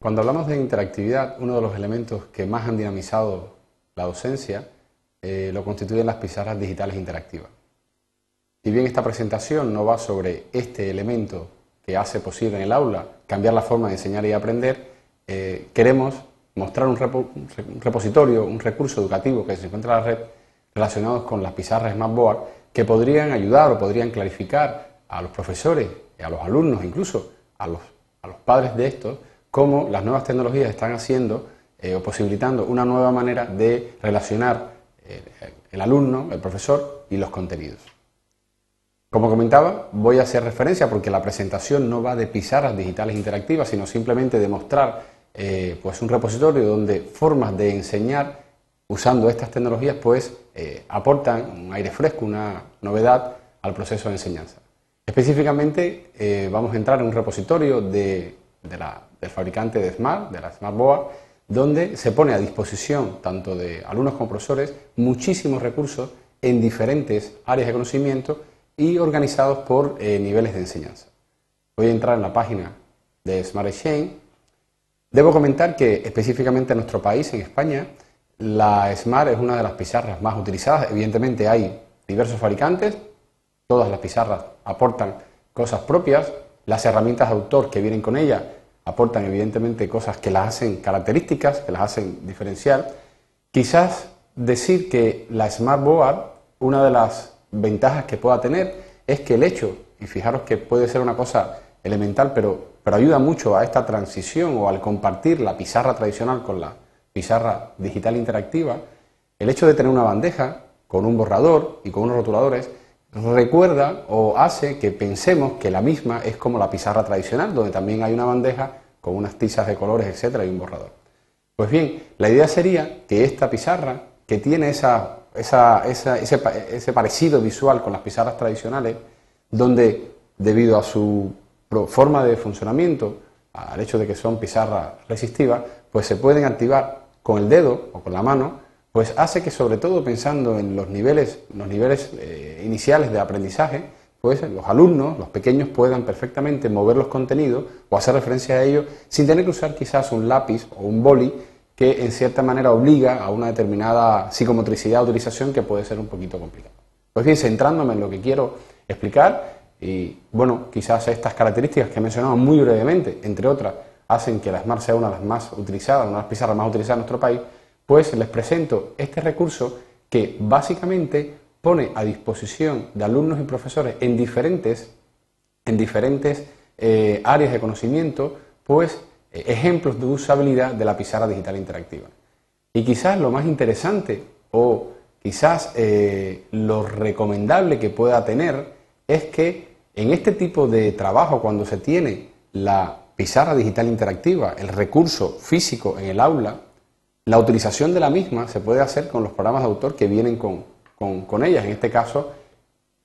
Cuando hablamos de interactividad, uno de los elementos que más han dinamizado la docencia eh, lo constituyen las pizarras digitales interactivas. Si bien esta presentación no va sobre este elemento que hace posible en el aula cambiar la forma de enseñar y aprender, eh, queremos mostrar un, repositorio, un recurso educativo que se encuentra en la red relacionados con las pizarras Smartboard que podrían ayudar o podrían clarificar a los profesores, a los alumnos, incluso a los, a los padres de estos, cómo las nuevas tecnologías están haciendo eh, o posibilitando una nueva manera de relacionar eh, el alumno, el profesor y los contenidos. Como comentaba, voy a hacer referencia porque la presentación no va de pizarras digitales interactivas, sino simplemente de mostrar eh, pues un repositorio donde formas de enseñar usando estas tecnologías pues aportan un aire fresco, una novedad al proceso de enseñanza. Específicamente vamos a entrar en un repositorio de del fabricante de Smart, de la Smart Board, donde se pone a disposición tanto de alumnos como profesores muchísimos recursos en diferentes áreas de conocimiento y organizados por eh, niveles de enseñanza. Voy a entrar en la página de Smart Exchange. Debo comentar que específicamente en nuestro país, en España, la Smart es una de las pizarras más utilizadas. Evidentemente hay diversos fabricantes, todas las pizarras aportan cosas propias, las herramientas de autor que vienen con ella aportan evidentemente cosas que las hacen características, que las hacen diferencial. Quizás decir que la Smart Board, una de las ventajas que pueda tener es que el hecho, y fijaros que puede ser una cosa elemental, pero, pero ayuda mucho a esta transición o al compartir la pizarra tradicional con la pizarra digital interactiva, el hecho de tener una bandeja con un borrador y con unos rotuladores recuerda o hace que pensemos que la misma es como la pizarra tradicional, donde también hay una bandeja con unas tizas de colores, etcétera, y un borrador. Pues bien, la idea sería que esta pizarra, que tiene esa, ese, parecido visual con las pizarras tradicionales, donde debido a su forma de funcionamiento, al hecho de que son pizarras resistivas, pues se pueden activar con el dedo o con la mano pues hace que sobre todo pensando en los niveles, los niveles eh, iniciales de aprendizaje, pues los alumnos, los pequeños, puedan perfectamente mover los contenidos o hacer referencia a ellos sin tener que usar quizás un lápiz o un boli que en cierta manera obliga a una determinada psicomotricidad de utilización que puede ser un poquito complicado. Pues bien, centrándome en lo que quiero explicar, y bueno, quizás estas características que he mencionado muy brevemente, entre otras, hacen que la Smart sea una de las más utilizadas, una de las pizarras más utilizadas en nuestro país, pues les presento este recurso que básicamente pone a disposición de alumnos y profesores en diferentes, en diferentes eh, áreas de conocimiento, pues eh, ejemplos de usabilidad de la pizarra digital interactiva. Y quizás lo más interesante o quizás eh, lo recomendable que pueda tener es que en este tipo de trabajo, cuando se tiene la pizarra digital interactiva, el recurso físico en el aula, la utilización de la misma se puede hacer con los programas de autor que vienen con, con, ellas. En este caso,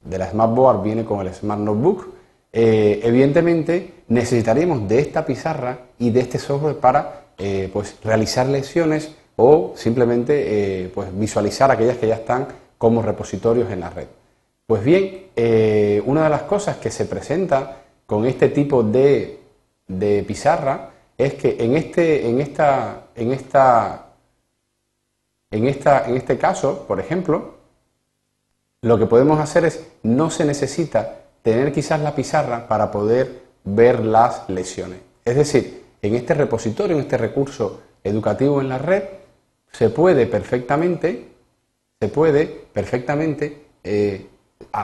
de la Smart Board viene con el Smart Notebook. Eh, evidentemente, necesitaremos de esta pizarra y de este software para eh, pues, realizar lecciones o simplemente eh, pues, visualizar aquellas que ya están como repositorios en la red. Pues bien, una de las cosas que se presenta con este tipo de, de pizarra es que en, este, en, esta, en esta en, esta, en este caso, por ejemplo, lo que podemos hacer es, no se necesita tener quizás la pizarra para poder ver las lesiones. Es decir, en este repositorio, en este recurso educativo en la red, se puede perfectamente, se puede perfectamente eh,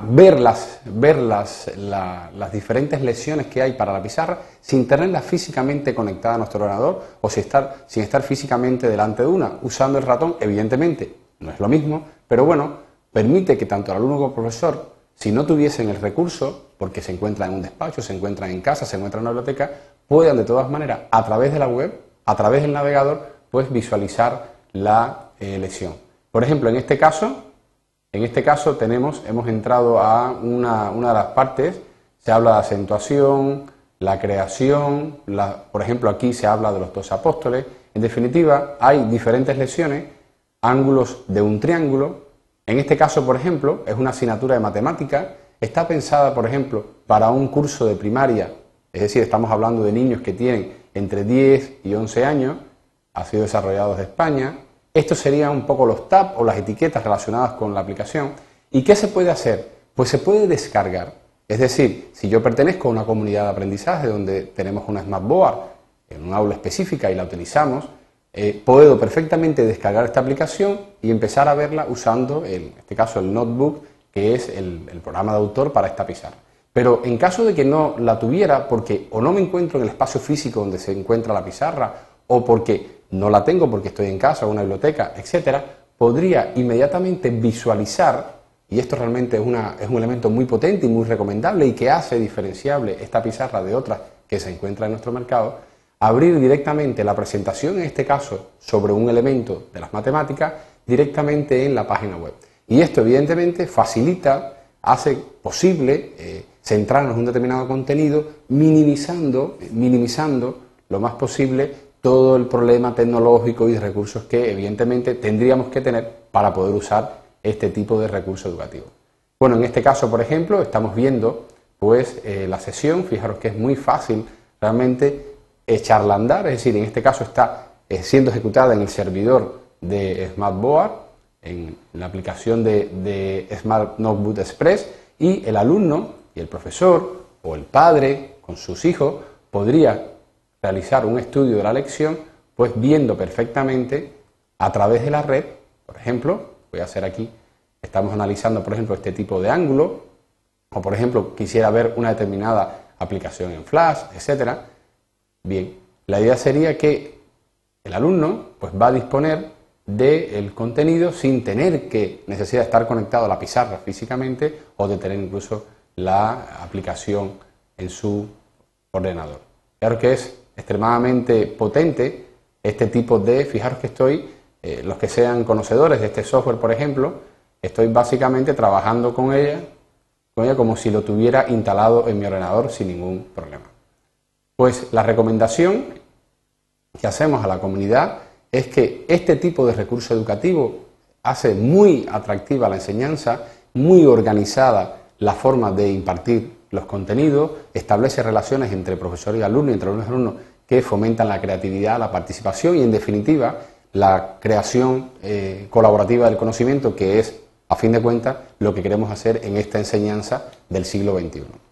ver, las, ver las, las, diferentes lesiones que hay para la pizarra sin tenerla físicamente conectada a nuestro ordenador o sin estar, sin estar físicamente delante de una, usando el ratón, evidentemente no es lo mismo, pero bueno, permite que tanto el alumno como el profesor, si no tuviesen el recurso, porque se encuentran en un despacho, se encuentran en casa, se encuentran en una biblioteca, puedan de todas maneras, a través de la web, a través del navegador, pues visualizar la eh, lesión. Por ejemplo, en este caso, en este caso tenemos, hemos entrado a una, de las partes, se habla de acentuación, la creación, por ejemplo aquí se habla de los dos apóstoles, en definitiva hay diferentes lesiones, ángulos de un triángulo, en este caso por ejemplo es una asignatura de matemática, está pensada por ejemplo para un curso de primaria, es decir, estamos hablando de niños que tienen entre 10 y 11 años, ha sido desarrollado desde España. Estos serían un poco los tabs o las etiquetas relacionadas con la aplicación. ¿Y qué se puede hacer? Pues se puede descargar. Es decir, si yo pertenezco a una comunidad de aprendizaje donde tenemos una Smartboard en un aula específica y la utilizamos, eh, puedo perfectamente descargar esta aplicación y empezar a verla usando, en este caso, el Notebook, que es el, el programa de autor para esta pizarra. Pero en caso de que no la tuviera, porque o no me encuentro en el espacio físico donde se encuentra la pizarra, o porque no la tengo porque estoy en casa o una biblioteca, etcétera, podría inmediatamente visualizar, y esto realmente es, es un elemento muy potente y muy recomendable y que hace diferenciable esta pizarra de otras que se encuentra en nuestro mercado, abrir directamente la presentación, en este caso, sobre un elemento de las matemáticas, directamente en la página web. Y esto, evidentemente, facilita, hace posible eh, centrarnos en un determinado contenido, minimizando, minimizando lo más posible todo el problema tecnológico y recursos que, evidentemente, tendríamos que tener para poder usar este tipo de recurso educativo. Bueno, en este caso, por ejemplo, estamos viendo pues eh, la sesión, fijaros que es muy fácil realmente echarla andar, es decir, en este caso está eh, siendo ejecutada en el servidor de SmartBoard, en la aplicación de, Smart Notebook Express, y el alumno y el profesor o el padre con sus hijos podría realizar un estudio de la lección, pues viendo perfectamente a través de la red, por ejemplo, voy a hacer aquí, estamos analizando, por ejemplo, este tipo de ángulo, o por ejemplo, quisiera ver una determinada aplicación en Flash, etcétera, Bien, la idea sería que el alumno pues, va a disponer del contenido sin tener que necesidad de estar conectado a la pizarra físicamente o de tener incluso la aplicación en su ordenador. Claro que es extremadamente potente este tipo de, fijaros que estoy, eh, los que sean conocedores de este software, por ejemplo, estoy básicamente trabajando con ella, con ella como si lo tuviera instalado en mi ordenador sin ningún problema. Pues la recomendación que hacemos a la comunidad es que este tipo de recurso educativo hace muy atractiva la enseñanza, muy organizada la forma de impartir los contenidos, establece relaciones entre profesor y alumno, entre alumnos y alumnos, que fomentan la creatividad, la participación y, en definitiva, la creación eh, colaborativa del conocimiento, que es, a fin de cuentas, lo que queremos hacer en esta enseñanza del siglo XXI.